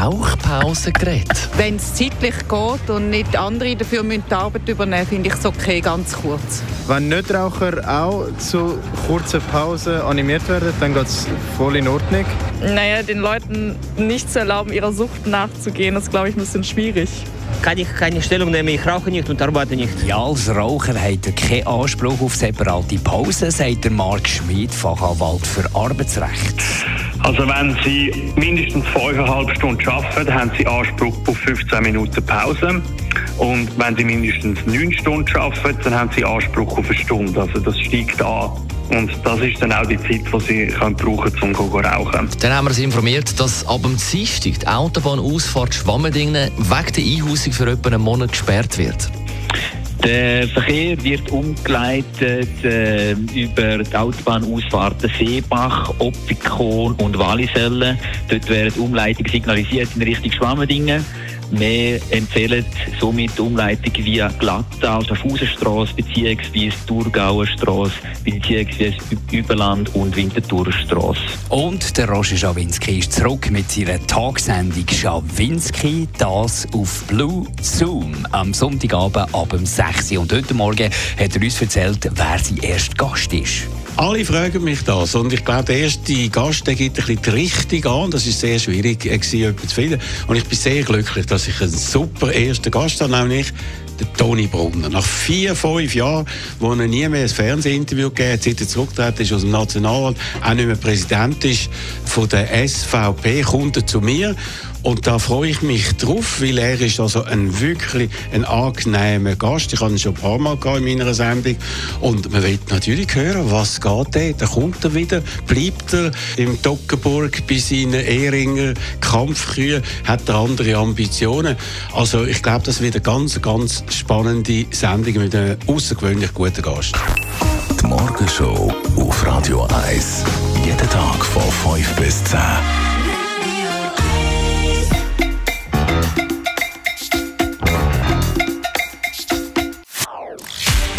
Rauchpause geredet. Wenn es zeitlich geht und nicht andere dafür müssen die Arbeit übernehmen finde ich es okay, ganz kurz. Wenn Nichtraucher auch zu kurzen Pausen animiert werden, dann geht es voll in Ordnung. Naja, den Leuten nicht zu erlauben, ihrer Sucht nachzugehen, ist, glaube ich, ein bisschen schwierig. Kann ich keine Stellung nehmen, ich rauche nicht und arbeite nicht. Ja, als Raucher hat er keinen Anspruch auf separate Pause, sagt der Marc Schmid, Fachanwalt für Arbeitsrecht. Also wenn Sie mindestens 5,5 Stunden arbeiten, haben Sie Anspruch auf 15 Minuten Pause. Und wenn Sie mindestens 9 Stunden arbeiten, dann haben Sie Anspruch auf eine Stunde. Also das steigt an. Und das ist dann auch die Zeit, die Sie können brauchen können, um zu rauchen. Dann haben wir Sie informiert, dass ab dem Dienstag die Autobahnausfahrt Schwammendingen wegen der Einhausung für etwa einen Monat gesperrt wird. Der Verkehr wird umgeleitet äh, über die Autobahnausfahrten Seebach, Oppikon und Wallisellen. Dort werden Umleitungen signalisiert in Richtung Schwammendingen. Wir empfehlen somit die Umleitung via Glattal, Schaffhausenstrasse bzw. Thurgauer Strasse bzw. Überland und Winterthurer Strasse. Und der Roger Schawinski ist zurück mit seiner Tagsendung Schawinski, das auf Blue Zoom am Sonntagabend ab dem 6 Uhr. Und heute Morgen hat er uns erzählt, wer sein erster Gast ist. Alle fragen mich das und ich glaube, der erste Gast der gibt ein bisschen die Richtung an. Das ist sehr schwierig, jemanden zu finden. Und ich bin sehr glücklich, dass ich einen super ersten Gast habe, nämlich der Toni Brunner. Nach vier, fünf Jahren, wo er nie mehr ein Fernsehinterview gegeben hat, seit er zurückgetreten ist aus dem Nationalrat, auch nicht mehr Präsident ist von der SVP, kommt er zu mir und da freue ich mich drauf, weil er ist also ein wirklich ein angenehmer Gast. Ich habe ihn schon ein paar Mal in meiner Sendung. Und man will natürlich hören, was geht da? Da kommt er wieder, bleibt er im Dockenburg bei seinen Ehringer Kampfkühen, hat er andere Ambitionen. Also ich glaube, das wird eine ganz, ganz spannende Sendung mit einem außergewöhnlich guten Gast. Die Morgenshow auf Radio 1. Jeden Tag von 5 bis 10.